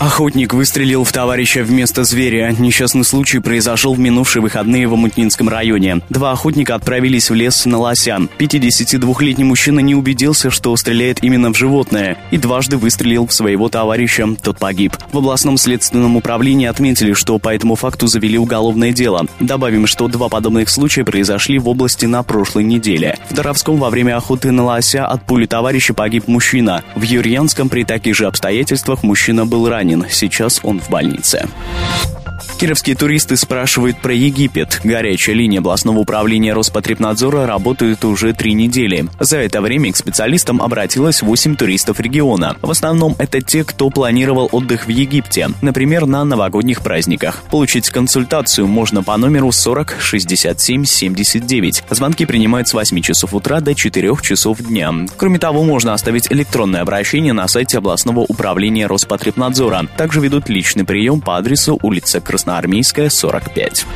Охотник выстрелил в товарища вместо зверя. Несчастный случай произошел в минувшие выходные в Амутнинском районе. Два охотника отправились в лес на лося. 52-летний мужчина не убедился, что стреляет именно в животное, и дважды выстрелил в своего товарища. Тот погиб. В областном следственном управлении отметили, что по этому факту завели уголовное дело. Добавим, что два подобных случая произошли в области на прошлой неделе. В Доровском во время охоты на лося от пули товарища погиб мужчина. В Юрьянском при таких же обстоятельствах мужчина был ранен ранен. Сейчас он в больнице. Кировские туристы спрашивают про Египет. Горячая линия областного управления Роспотребнадзора работает уже три недели. За это время к специалистам обратилось 8 туристов региона. В основном это те, кто планировал отдых в Египте, например, на новогодних праздниках. Получить консультацию можно по номеру 40 67 79. Звонки принимают с 8 часов утра до 4 часов дня. Кроме того, можно оставить электронное обращение на сайте областного управления Роспотребнадзора. Также ведут личный прием по адресу улица Красноярска Красноармейская, 45.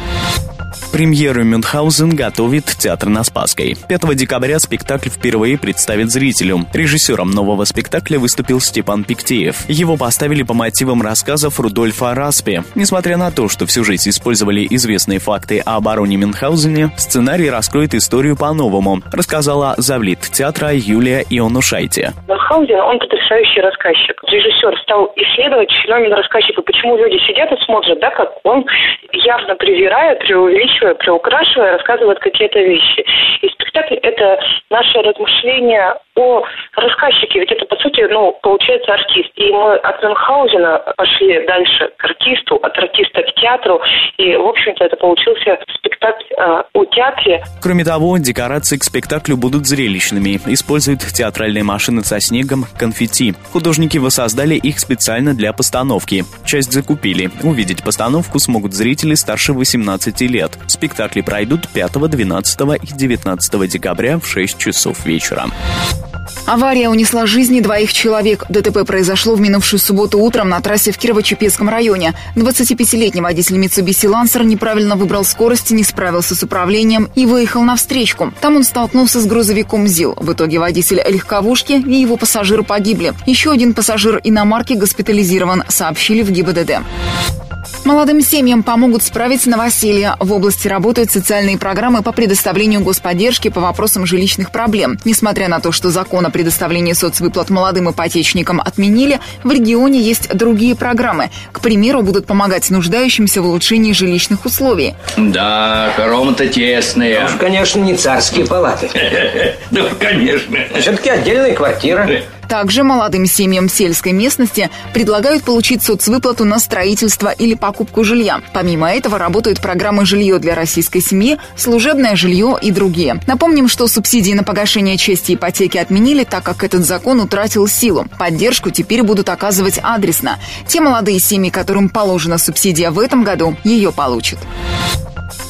Премьеру Мюнхгаузен готовит театр на Спасской. 5 декабря спектакль впервые представит зрителю. Режиссером нового спектакля выступил Степан Пиктеев. Его поставили по мотивам рассказов Рудольфа Распи. Несмотря на то, что в сюжете использовали известные факты о обороне Мюнхгаузене, сценарий раскроет историю по-новому, рассказала завлит театра Юлия Ионушайте. Мюнхгаузен, он потрясающий рассказчик. Режиссер стал исследовать феномен рассказчика, почему люди сидят и смотрят, да, как он явно презирая, преувеличивая преувеличивая, приукрашивая, рассказывает какие-то вещи. И спектакль – это наше размышление о рассказчике, ведь это, по сути, ну, получается артист. И мы от Мюнхгаузена пошли дальше к артисту, от артиста к театру, и, в общем-то, это получился спектакль э, о театре. Кроме того, декорации к спектаклю будут зрелищными. Используют театральные машины со снегом, конфетти. Художники воссоздали их специально для постановки. Часть закупили. Увидеть постановку смогут зрители старше 18 лет. Спектакли пройдут 5, 12 и 19 декабря в 6 часов вечера. Авария унесла жизни двоих человек. ДТП произошло в минувшую субботу утром на трассе в Кирово-Чепецком районе. 25-летний водитель Mitsubishi Lancer неправильно выбрал скорость, не справился с управлением и выехал на встречку. Там он столкнулся с грузовиком ЗИЛ. В итоге водитель легковушки и его пассажир погибли. Еще один пассажир иномарки госпитализирован, сообщили в ГИБДД. Молодым семьям помогут справить новоселье. В области работают социальные программы по предоставлению господдержки по вопросам жилищных проблем. Несмотря на то, что закон о предоставлении соцвыплат молодым ипотечникам отменили, в регионе есть другие программы. К примеру, будут помогать нуждающимся в улучшении жилищных условий. Да, хоромы-то тесные. Уж, конечно, не царские палаты. Да, конечно. Все-таки отдельная квартира. Также молодым семьям сельской местности предлагают получить соцвыплату на строительство или покупку жилья. Помимо этого работают программы «Жилье для российской семьи», «Служебное жилье» и другие. Напомним, что субсидии на погашение части ипотеки отменили, так как этот закон утратил силу. Поддержку теперь будут оказывать адресно. Те молодые семьи, которым положена субсидия в этом году, ее получат.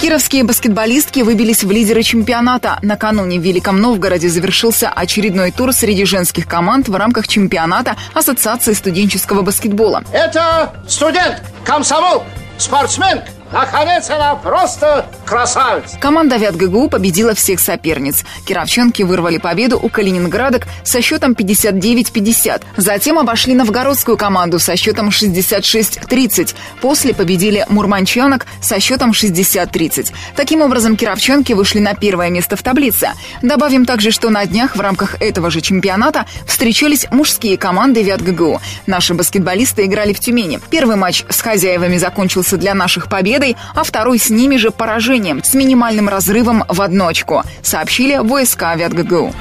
Кировские баскетболистки выбились в лидеры чемпионата. Накануне в Великом Новгороде завершился очередной тур среди женских команд в рамках чемпионата Ассоциации студенческого баскетбола. Это студент, комсомол, спортсмен, Наконец она просто красавица. Команда «Авиат ГГУ» победила всех соперниц. Кировченки вырвали победу у калининградок со счетом 59-50. Затем обошли новгородскую команду со счетом 66-30. После победили мурманчанок со счетом 60-30. Таким образом, кировченки вышли на первое место в таблице. Добавим также, что на днях в рамках этого же чемпионата встречались мужские команды «Авиат ГГУ». Наши баскетболисты играли в Тюмени. Первый матч с хозяевами закончился для наших побед победой, а второй с ними же поражением, с минимальным разрывом в одну очко, сообщили ВСК «Авиат-ГГУ».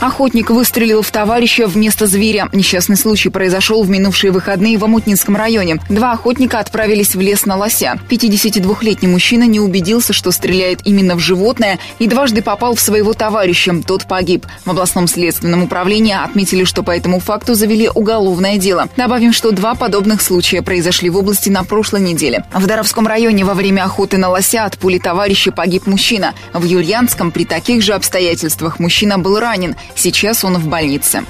Охотник выстрелил в товарища вместо зверя. Несчастный случай произошел в минувшие выходные в Амутнинском районе. Два охотника отправились в лес на лося. 52-летний мужчина не убедился, что стреляет именно в животное, и дважды попал в своего товарища. Тот погиб. В областном следственном управлении отметили, что по этому факту завели уголовное дело. Добавим, что два подобных случая произошли в области на прошлой неделе. В Даровском районе во время охоты на лося от пули товарища погиб мужчина. В Юльянском при таких же обстоятельствах мужчина был ранен. Сейчас он в больнице.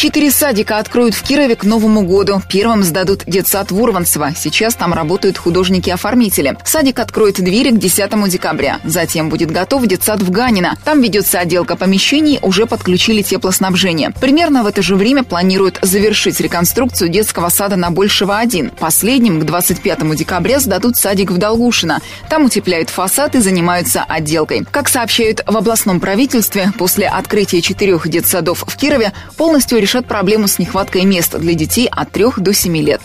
Четыре садика откроют в Кирове к Новому году. Первым сдадут детсад Вурванцева. Сейчас там работают художники-оформители. Садик откроет двери к 10 декабря. Затем будет готов детсад в Ганино. Там ведется отделка помещений, уже подключили теплоснабжение. Примерно в это же время планируют завершить реконструкцию детского сада на Большего-1. Последним к 25 декабря сдадут садик в Долгушино. Там утепляют фасад и занимаются отделкой. Как сообщают в областном правительстве, после открытия четырех детсадов в Кирове полностью решат проблему с нехваткой мест для детей от 3 до 7 лет.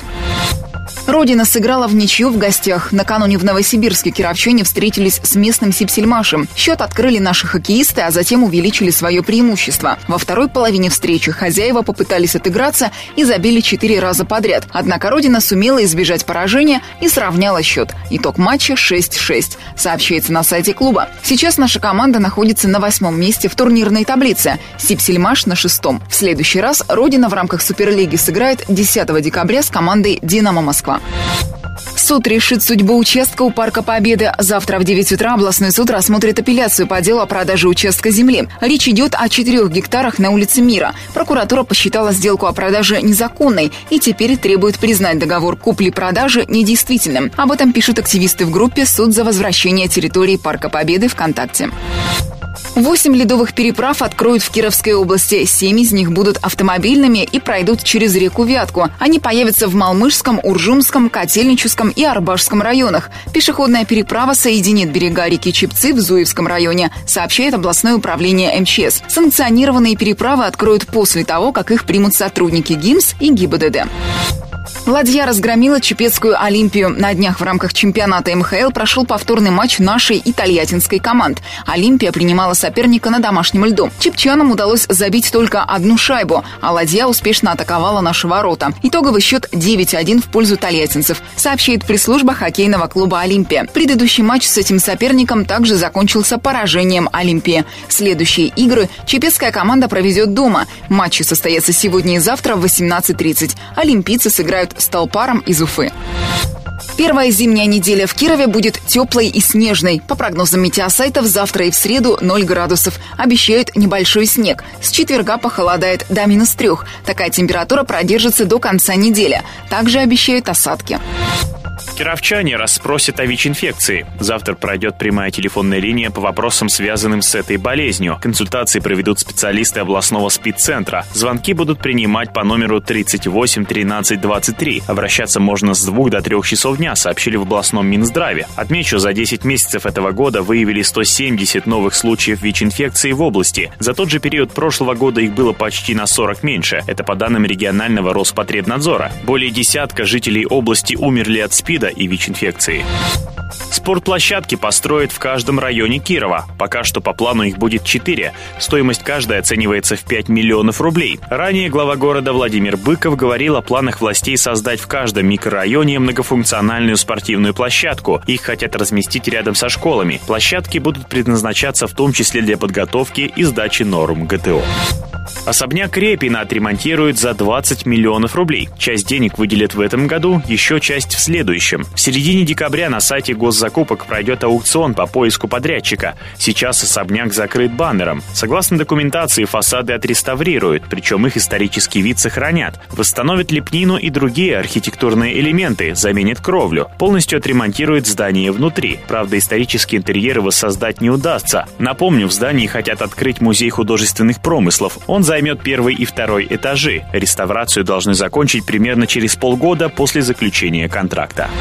Родина сыграла в ничью в гостях. Накануне в Новосибирске кировчане встретились с местным Сипсельмашем. Счет открыли наши хоккеисты, а затем увеличили свое преимущество. Во второй половине встречи хозяева попытались отыграться и забили четыре раза подряд. Однако Родина сумела избежать поражения и сравняла счет. Итог матча 6-6, сообщается на сайте клуба. Сейчас наша команда находится на восьмом месте в турнирной таблице. Сипсельмаш на шестом. В следующий раз Родина в рамках Суперлиги сыграет 10 декабря с командой «Динамо Москва». lá. Суд решит судьбу участка у Парка Победы. Завтра в 9 утра областной суд рассмотрит апелляцию по делу о продаже участка земли. Речь идет о 4 гектарах на улице Мира. Прокуратура посчитала сделку о продаже незаконной и теперь требует признать договор купли-продажи недействительным. Об этом пишут активисты в группе «Суд за возвращение территории Парка Победы ВКонтакте. Восемь ледовых переправ откроют в Кировской области. Семь из них будут автомобильными и пройдут через реку Вятку. Они появятся в Малмышском, Уржумском, Котельническом и Арбашском районах. Пешеходная переправа соединит берега реки Чепцы в Зуевском районе, сообщает областное управление МЧС. Санкционированные переправы откроют после того, как их примут сотрудники ГИМС и ГИБДД. Ладья разгромила Чепецкую Олимпию. На днях в рамках чемпионата МХЛ прошел повторный матч нашей и тольяттинской команд. Олимпия принимала соперника на домашнем льду. Чепчанам удалось забить только одну шайбу, а Ладья успешно атаковала наши ворота. Итоговый счет 9-1 в пользу тольяттинцев, сообщает пресс-служба хоккейного клуба «Олимпия». Предыдущий матч с этим соперником также закончился поражением Олимпии. Следующие игры чепецкая команда проведет дома. Матчи состоятся сегодня и завтра в 18.30. Олимпийцы сыграют с Толпаром из Уфы. Первая зимняя неделя в Кирове будет теплой и снежной. По прогнозам метеосайтов, завтра и в среду 0 градусов. Обещают небольшой снег. С четверга похолодает до минус трех. Такая температура продержится до конца недели. Также обещают осадки. Кировчане расспросят о ВИЧ-инфекции. Завтра пройдет прямая телефонная линия по вопросам, связанным с этой болезнью. Консультации проведут специалисты областного СПИД-центра. Звонки будут принимать по номеру 38 13 23. Обращаться можно с 2 до 3 часов дня, сообщили в областном Минздраве. Отмечу, за 10 месяцев этого года выявили 170 новых случаев ВИЧ-инфекции в области. За тот же период прошлого года их было почти на 40 меньше. Это по данным регионального Роспотребнадзора. Более десятка жителей области умерли от СПИДа СПИДа и ВИЧ-инфекции. Спортплощадки построят в каждом районе Кирова. Пока что по плану их будет 4. Стоимость каждой оценивается в 5 миллионов рублей. Ранее глава города Владимир Быков говорил о планах властей создать в каждом микрорайоне многофункциональную спортивную площадку. Их хотят разместить рядом со школами. Площадки будут предназначаться в том числе для подготовки и сдачи норм ГТО. Особняк Репина отремонтируют за 20 миллионов рублей. Часть денег выделят в этом году, еще часть в следующем. В середине декабря на сайте госзакупок пройдет аукцион по поиску подрядчика. Сейчас особняк закрыт баннером. Согласно документации, фасады отреставрируют, причем их исторический вид сохранят. Восстановят лепнину и другие архитектурные элементы, заменят кровлю. Полностью отремонтируют здание внутри. Правда, исторические интерьеры воссоздать не удастся. Напомню, в здании хотят открыть музей художественных промыслов. Он займет первый и второй этажи. Реставрацию должны закончить примерно через полгода после заключения контракта.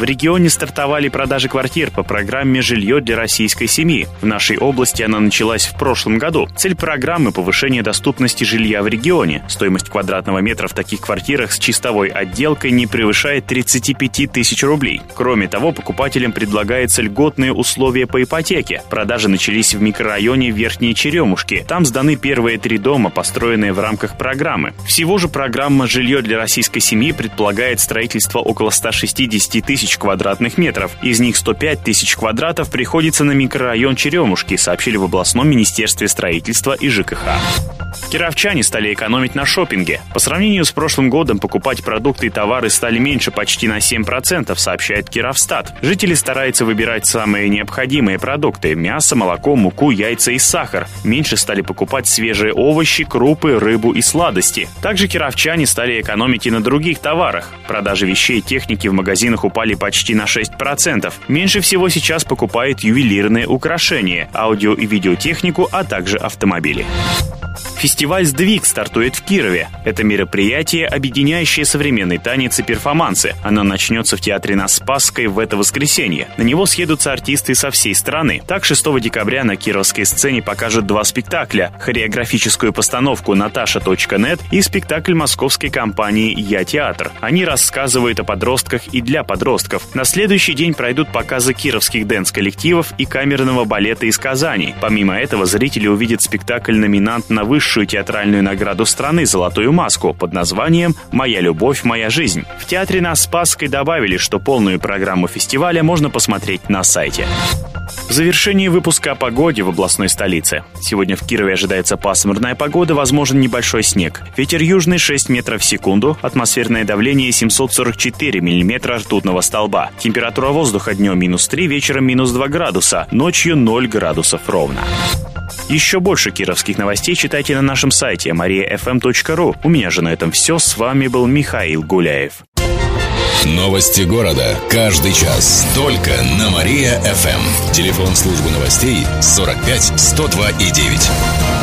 В регионе стартовали продажи квартир по программе «Жилье для российской семьи». В нашей области она началась в прошлом году. Цель программы – повышение доступности жилья в регионе. Стоимость квадратного метра в таких квартирах с чистовой отделкой не превышает 35 тысяч рублей. Кроме того, покупателям предлагаются льготные условия по ипотеке. Продажи начались в микрорайоне Верхние Черемушки. Там сданы первые три дома, построенные в рамках программы. Всего же программа «Жилье для российской семьи» предполагает строительство около 160 тысяч тысяч квадратных метров. Из них 105 тысяч квадратов приходится на микрорайон Черемушки, сообщили в областном министерстве строительства и ЖКХ. Кировчане стали экономить на шопинге. По сравнению с прошлым годом покупать продукты и товары стали меньше почти на 7%, сообщает Кировстат. Жители стараются выбирать самые необходимые продукты – мясо, молоко, муку, яйца и сахар. Меньше стали покупать свежие овощи, крупы, рыбу и сладости. Также кировчане стали экономить и на других товарах. Продажи вещей и техники в магазинах упали почти на 6%. Меньше всего сейчас покупают ювелирные украшения, аудио и видеотехнику, а также автомобили. Фестиваль «Сдвиг» стартует в Кирове. Это мероприятие, объединяющее современный танец и перформансы. Оно начнется в театре на Спасской в это воскресенье. На него съедутся артисты со всей страны. Так, 6 декабря на кировской сцене покажут два спектакля. Хореографическую постановку «Наташа.нет» и спектакль московской компании «Я театр». Они рассказывают о подростках и для подростков. На следующий день пройдут показы кировских dance-коллективов и камерного балета из Казани. Помимо этого, зрители увидят спектакль «Номинант на высшую театральную награду страны «Золотую маску» под названием «Моя любовь, моя жизнь». В театре на Спасской добавили, что полную программу фестиваля можно посмотреть на сайте. В завершении выпуска о погоде в областной столице. Сегодня в Кирове ожидается пасмурная погода, возможен небольшой снег. Ветер южный 6 метров в секунду, атмосферное давление 744 миллиметра ртутного столба. Температура воздуха днем минус 3, вечером минус 2 градуса, ночью 0 градусов ровно. Еще больше кировских новостей читайте на нашем сайте mariafm.ru. У меня же на этом все. С вами был Михаил Гуляев. Новости города. Каждый час. Только на Мария-ФМ. Телефон службы новостей 45 102 и 9.